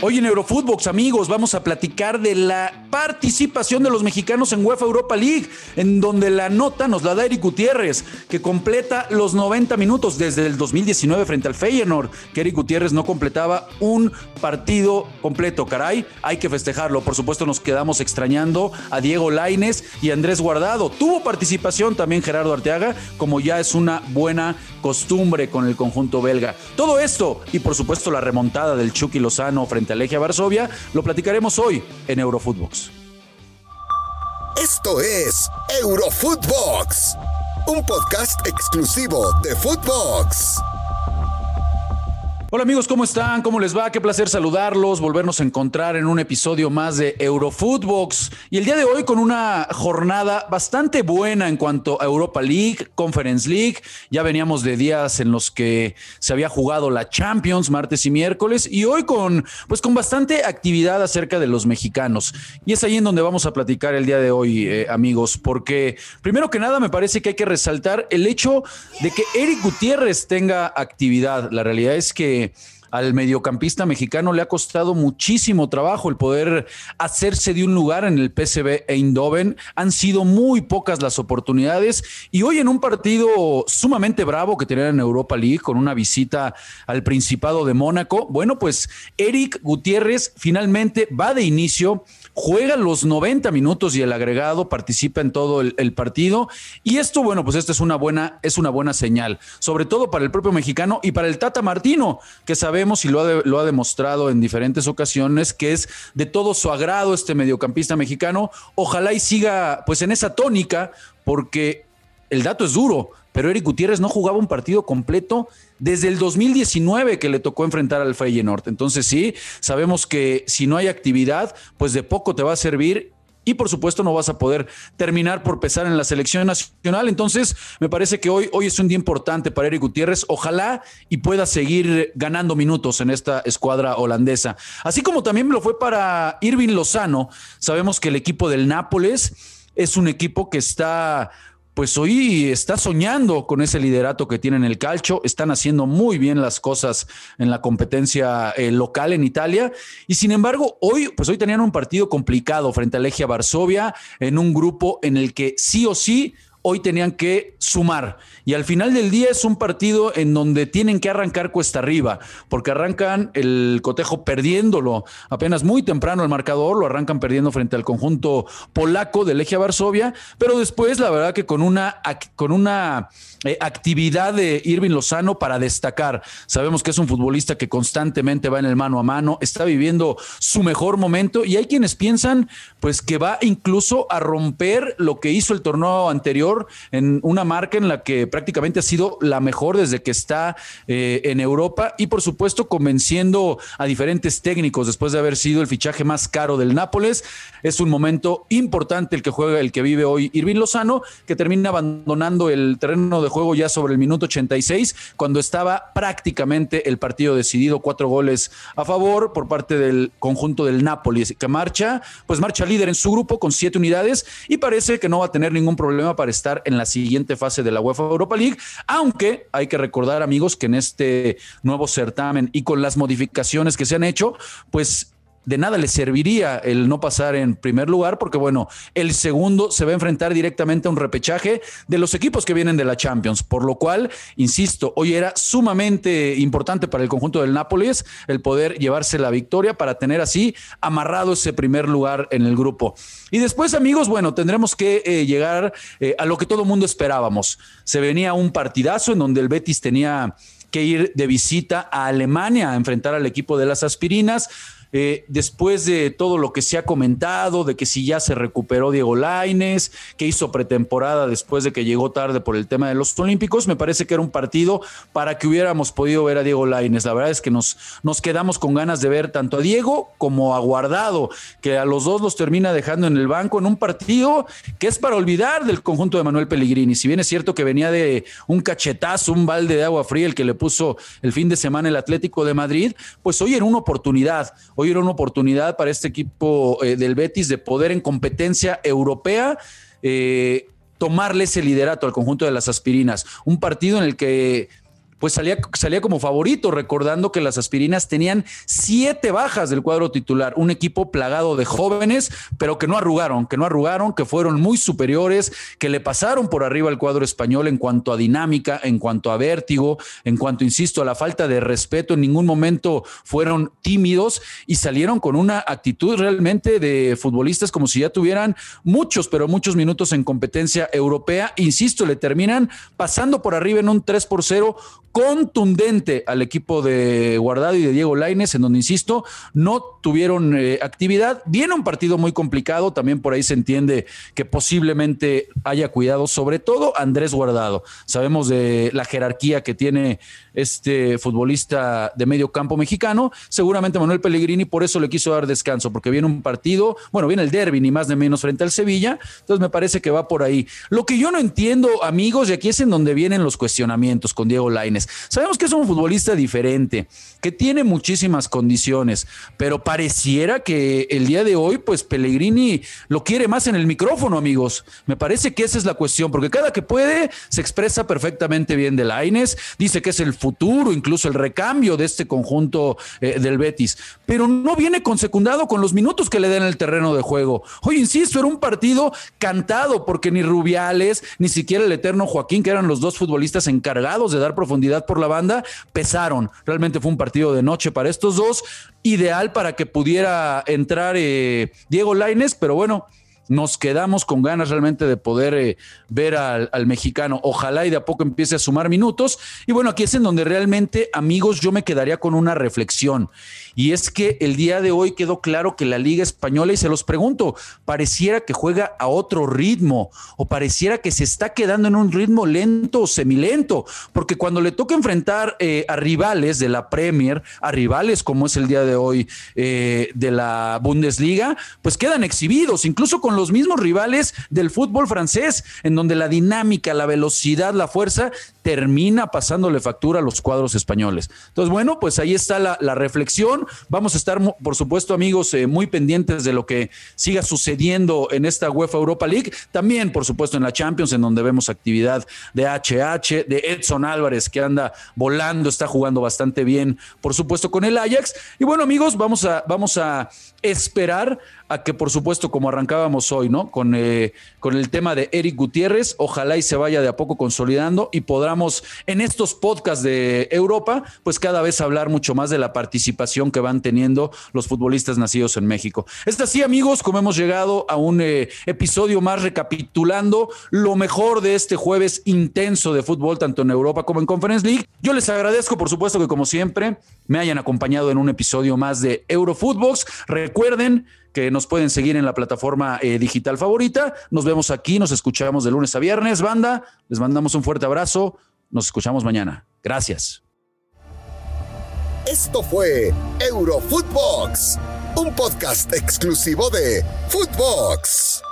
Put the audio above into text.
Hoy en Eurofootbox, amigos, vamos a platicar de la participación de los mexicanos en UEFA Europa League, en donde la nota nos la da Eric Gutiérrez, que completa los 90 minutos desde el 2019 frente al Feyenoord, que Eric Gutiérrez no completaba un partido completo. Caray, hay que festejarlo. Por supuesto, nos quedamos extrañando a Diego Laines y Andrés Guardado. Tuvo participación también Gerardo Arteaga, como ya es una buena costumbre con el conjunto belga. Todo esto y por supuesto la remontada del Chucky Lozano frente a Legia Varsovia lo platicaremos hoy en Eurofootbox. Esto es Eurofootbox, un podcast exclusivo de Footbox. Hola amigos, ¿cómo están? ¿Cómo les va? Qué placer saludarlos, volvernos a encontrar en un episodio más de Eurofootbox. Y el día de hoy con una jornada bastante buena en cuanto a Europa League, Conference League. Ya veníamos de días en los que se había jugado la Champions martes y miércoles y hoy con pues con bastante actividad acerca de los mexicanos. Y es ahí en donde vamos a platicar el día de hoy, eh, amigos, porque primero que nada me parece que hay que resaltar el hecho de que Eric Gutiérrez tenga actividad. La realidad es que de al mediocampista mexicano le ha costado muchísimo trabajo el poder hacerse de un lugar en el PSV Eindhoven. Han sido muy pocas las oportunidades y hoy en un partido sumamente bravo que tenían en Europa League con una visita al Principado de Mónaco, bueno, pues Eric Gutiérrez finalmente va de inicio juega los 90 minutos y el agregado participa en todo el, partido. Y esto, bueno, pues esta es una buena, es una buena señal, sobre todo para el propio mexicano y para el Tata Martino, que sabemos y lo ha, demostrado en diferentes ocasiones, que es de todo su agrado este mediocampista mexicano. Ojalá y siga pues en esa tónica, porque el dato es duro, pero Eric Gutiérrez no jugaba un partido completo desde el 2019 que le tocó enfrentar al Feyenoord. Entonces sí, sabemos que si no hay actividad, pues de poco te va a servir y por supuesto no vas a poder terminar por pesar en la selección nacional. Entonces, me parece que hoy, hoy es un día importante para Eric Gutiérrez. Ojalá y pueda seguir ganando minutos en esta escuadra holandesa. Así como también lo fue para Irving Lozano. Sabemos que el equipo del Nápoles es un equipo que está pues hoy está soñando con ese liderato que tiene en el calcio, están haciendo muy bien las cosas en la competencia eh, local en Italia. Y sin embargo hoy, pues hoy tenían un partido complicado frente a Legia Varsovia en un grupo en el que sí o sí hoy tenían que sumar. Y al final del día es un partido en donde tienen que arrancar cuesta arriba, porque arrancan el cotejo perdiéndolo apenas muy temprano el marcador, lo arrancan perdiendo frente al conjunto polaco de Legia Varsovia, pero después la verdad que con una, con una eh, actividad de Irving Lozano para destacar. Sabemos que es un futbolista que constantemente va en el mano a mano, está viviendo su mejor momento y hay quienes piensan pues que va incluso a romper lo que hizo el torneo anterior en una marca en la que prácticamente ha sido la mejor desde que está eh, en Europa y por supuesto convenciendo a diferentes técnicos después de haber sido el fichaje más caro del Nápoles. Es un momento importante el que juega, el que vive hoy Irving Lozano, que termina abandonando el terreno de juego ya sobre el minuto 86, cuando estaba prácticamente el partido decidido, cuatro goles a favor por parte del conjunto del Napoli, que marcha, pues marcha líder en su grupo con siete unidades y parece que no va a tener ningún problema para estar en la siguiente fase de la UEFA Europa League, aunque hay que recordar amigos que en este nuevo certamen y con las modificaciones que se han hecho, pues de nada le serviría el no pasar en primer lugar, porque bueno, el segundo se va a enfrentar directamente a un repechaje de los equipos que vienen de la Champions, por lo cual, insisto, hoy era sumamente importante para el conjunto del Nápoles el poder llevarse la victoria para tener así amarrado ese primer lugar en el grupo. Y después, amigos, bueno, tendremos que eh, llegar eh, a lo que todo mundo esperábamos. Se venía un partidazo en donde el Betis tenía que ir de visita a Alemania a enfrentar al equipo de las aspirinas. Eh, después de todo lo que se ha comentado, de que si ya se recuperó Diego Laines, que hizo pretemporada después de que llegó tarde por el tema de los Olímpicos, me parece que era un partido para que hubiéramos podido ver a Diego Laines. La verdad es que nos, nos quedamos con ganas de ver tanto a Diego como a Guardado, que a los dos los termina dejando en el banco en un partido que es para olvidar del conjunto de Manuel Pellegrini. Si bien es cierto que venía de un cachetazo, un balde de agua fría el que le puso el fin de semana el Atlético de Madrid, pues hoy era una oportunidad Hoy era una oportunidad para este equipo eh, del Betis de poder en competencia europea eh, tomarle ese liderato al conjunto de las aspirinas. Un partido en el que pues salía, salía como favorito, recordando que las aspirinas tenían siete bajas del cuadro titular, un equipo plagado de jóvenes, pero que no arrugaron, que no arrugaron, que fueron muy superiores, que le pasaron por arriba al cuadro español en cuanto a dinámica, en cuanto a vértigo, en cuanto, insisto, a la falta de respeto, en ningún momento fueron tímidos y salieron con una actitud realmente de futbolistas como si ya tuvieran muchos, pero muchos minutos en competencia europea. Insisto, le terminan pasando por arriba en un 3 por 0 contundente al equipo de Guardado y de Diego Laines, en donde, insisto, no tuvieron eh, actividad. Viene un partido muy complicado, también por ahí se entiende que posiblemente haya cuidado, sobre todo Andrés Guardado. Sabemos de la jerarquía que tiene este futbolista de medio campo mexicano. Seguramente Manuel Pellegrini por eso le quiso dar descanso, porque viene un partido, bueno, viene el derby, ni más ni menos frente al Sevilla. Entonces me parece que va por ahí. Lo que yo no entiendo, amigos, y aquí es en donde vienen los cuestionamientos con Diego Laines. Sabemos que es un futbolista diferente, que tiene muchísimas condiciones, pero pareciera que el día de hoy, pues Pellegrini lo quiere más en el micrófono, amigos. Me parece que esa es la cuestión, porque cada que puede se expresa perfectamente bien de Laines, dice que es el futuro, incluso el recambio de este conjunto eh, del Betis, pero no viene con secundado con los minutos que le den el terreno de juego. Hoy, insisto, era un partido cantado porque ni Rubiales, ni siquiera el eterno Joaquín, que eran los dos futbolistas encargados de dar profundidad por la banda, pesaron. Realmente fue un partido de noche para estos dos, ideal para que pudiera entrar eh, Diego Laines, pero bueno, nos quedamos con ganas realmente de poder eh, ver al, mexicano. Ojalá y de a poco empiece a sumar minutos. Y bueno, aquí es en donde realmente, amigos, yo me quedaría con una reflexión. Y es que el día de hoy quedó claro que la Liga Española, y se los pregunto, pareciera que juega a otro ritmo o pareciera que se está quedando en un ritmo lento o semilento, porque cuando le toca enfrentar eh, a rivales de la Premier, a rivales como es el día de hoy eh, de la Bundesliga, pues quedan exhibidos, incluso con los mismos rivales del fútbol francés, en donde la dinámica, la velocidad, la fuerza termina pasándole factura a los cuadros españoles. Entonces, bueno, pues ahí está la, reflexión. Vamos a estar, por supuesto, amigos, eh, muy pendientes de lo que siga sucediendo en esta UEFA Europa League. También, por supuesto, en la Champions, en donde vemos actividad de HH, de Edson Álvarez, que anda volando, está jugando bastante bien, por supuesto, con el Ajax. Y bueno, amigos, vamos a, vamos a esperar a que, por supuesto, como arrancábamos hoy, ¿no? Con, eh, con el tema de Eric Gutiérrez, ojalá y se vaya de a poco consolidando y en estos podcasts de Europa, pues cada vez hablar mucho más de la participación que van teniendo los futbolistas nacidos en México. Es así, amigos, como hemos llegado a un eh, episodio más recapitulando lo mejor de este jueves intenso de fútbol, tanto en Europa como en Conference League. Yo les agradezco, por supuesto, que como siempre me hayan acompañado en un episodio más de Eurofootbox. Recuerden que nos pueden seguir en la plataforma eh, digital favorita. Nos vemos aquí, nos escuchamos de lunes a viernes, banda. Les mandamos un fuerte abrazo. Nos escuchamos mañana. Gracias. Esto fue Eurofootbox, un podcast exclusivo de Footbox.